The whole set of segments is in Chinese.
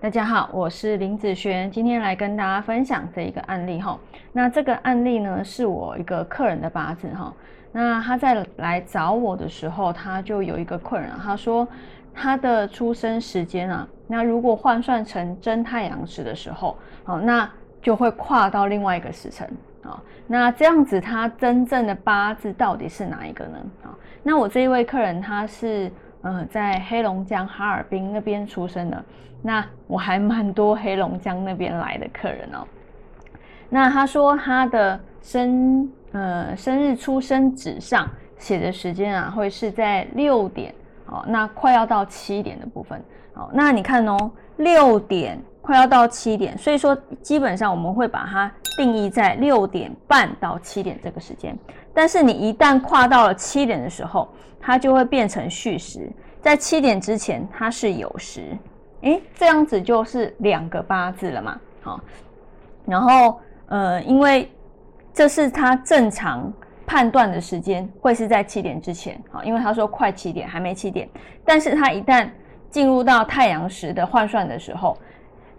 大家好，我是林子璇，今天来跟大家分享这一个案例哈。那这个案例呢，是我一个客人的八字哈。那他在来找我的时候，他就有一个困扰，他说他的出生时间啊，那如果换算成真太阳时的时候，好，那就会跨到另外一个时辰啊。那这样子，他真正的八字到底是哪一个呢？啊，那我这一位客人他是。嗯，在黑龙江哈尔滨那边出生的，那我还蛮多黑龙江那边来的客人哦。那他说他的生呃生日出生纸上写的时间啊，会是在六点哦，那快要到七点的部分哦。那你看哦，六点快要到七点，所以说基本上我们会把它定义在六点半到七点这个时间。但是你一旦跨到了七点的时候，它就会变成戌时，在七点之前它是有时，诶，这样子就是两个八字了嘛，好，然后呃，因为这是他正常判断的时间，会是在七点之前，好，因为他说快七点还没七点，但是他一旦进入到太阳时的换算的时候，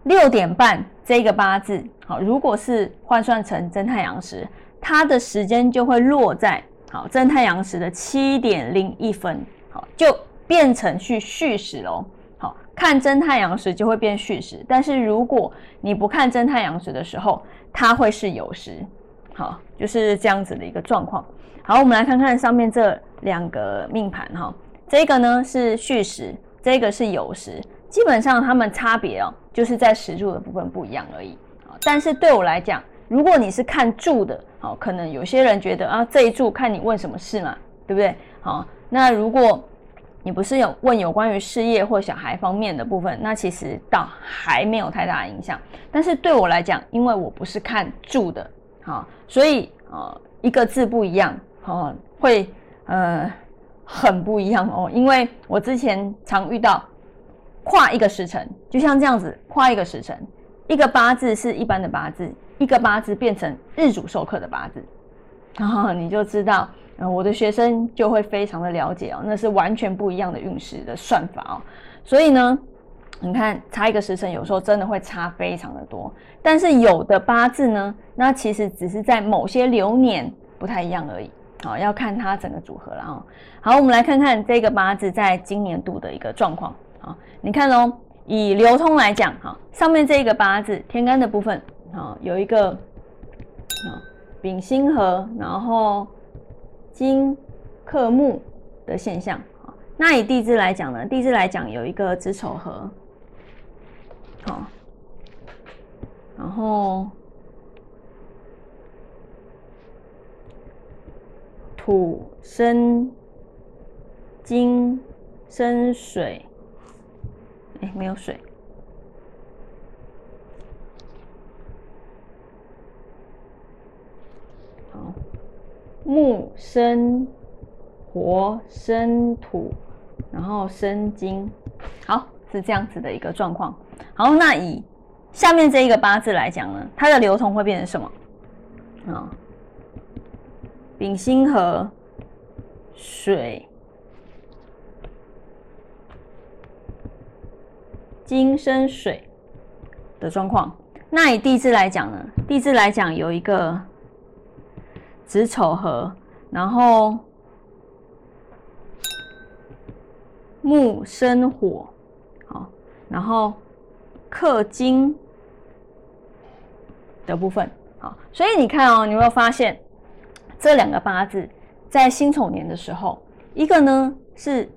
六点半这个八字，好，如果是换算成真太阳时，它的时间就会落在。好，真太阳时的七点零一分，好，就变成去戌时喽。好看真太阳时就会变戌时，但是如果你不看真太阳时的时候，它会是酉时。好，就是这样子的一个状况。好，我们来看看上面这两个命盘哈，这个呢是戌时，这个是有时，基本上它们差别哦，就是在时柱的部分不一样而已啊。但是对我来讲，如果你是看柱的，好，可能有些人觉得啊，这一柱看你问什么事嘛，对不对？好，那如果你不是有问有关于事业或小孩方面的部分，那其实倒还没有太大影响。但是对我来讲，因为我不是看柱的，好，所以呃，一个字不一样，哦，会呃很不一样哦。因为我之前常遇到跨一个时辰，就像这样子跨一个时辰，一个八字是一般的八字。一个八字变成日主授课的八字，然后你就知道，呃，我的学生就会非常的了解哦，那是完全不一样的运势的算法哦。所以呢，你看差一个时辰，有时候真的会差非常的多。但是有的八字呢，那其实只是在某些流年不太一样而已。好，要看它整个组合了哦。好，我们来看看这个八字在今年度的一个状况。啊，你看哦，以流通来讲，哈，上面这一个八字天干的部分。好，有一个啊丙辛合，然后金克木的现象。好，那以地支来讲呢，地支来讲有一个子丑合，好，然后土生金生水，哎，没有水。好木生火生土，然后生金，好是这样子的一个状况。好，那以下面这一个八字来讲呢，它的流通会变成什么？啊，丙辛合水，金生水的状况。那以地支来讲呢，地支来讲有一个。子丑合，然后木生火，好，然后克金的部分，好，所以你看哦，你有没有发现这两个八字在辛丑年的时候，一个呢是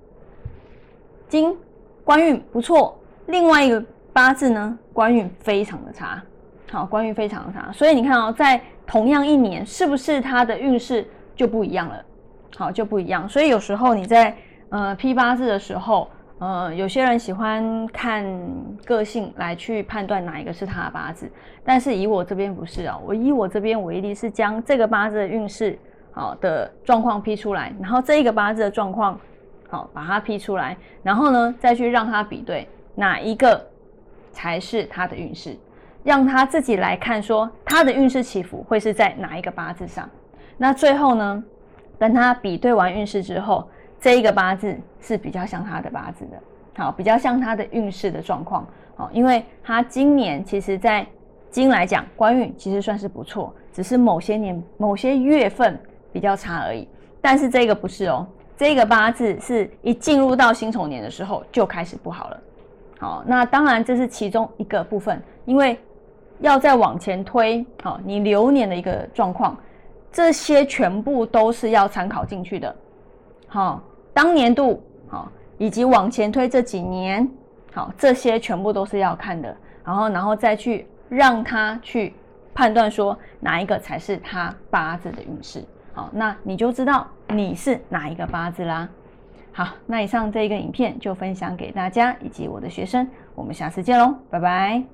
金官运不错，另外一个八字呢官运非常的差，好，官运非常的差，所以你看哦，在同样一年，是不是它的运势就不一样了？好，就不一样。所以有时候你在呃批八字的时候，呃，有些人喜欢看个性来去判断哪一个是他的八字，但是以我这边不是啊，我以我这边我一定是将这个八字的运势好的状况批出来，然后这一个八字的状况好把它批出来，然后呢再去让他比对哪一个才是他的运势。让他自己来看，说他的运势起伏会是在哪一个八字上？那最后呢，等他比对完运势之后，这一个八字是比较像他的八字的，好，比较像他的运势的状况，好，因为他今年其实在金来讲，官运其实算是不错，只是某些年某些月份比较差而已。但是这个不是哦，这个八字是一进入到辛丑年的时候就开始不好了。好，那当然这是其中一个部分，因为要再往前推，好，你流年的一个状况，这些全部都是要参考进去的。好，当年度好，以及往前推这几年，好，这些全部都是要看的。然后，然后再去让他去判断说哪一个才是他八字的运势。好，那你就知道你是哪一个八字啦。好，那以上这一个影片就分享给大家以及我的学生，我们下次见喽，拜拜。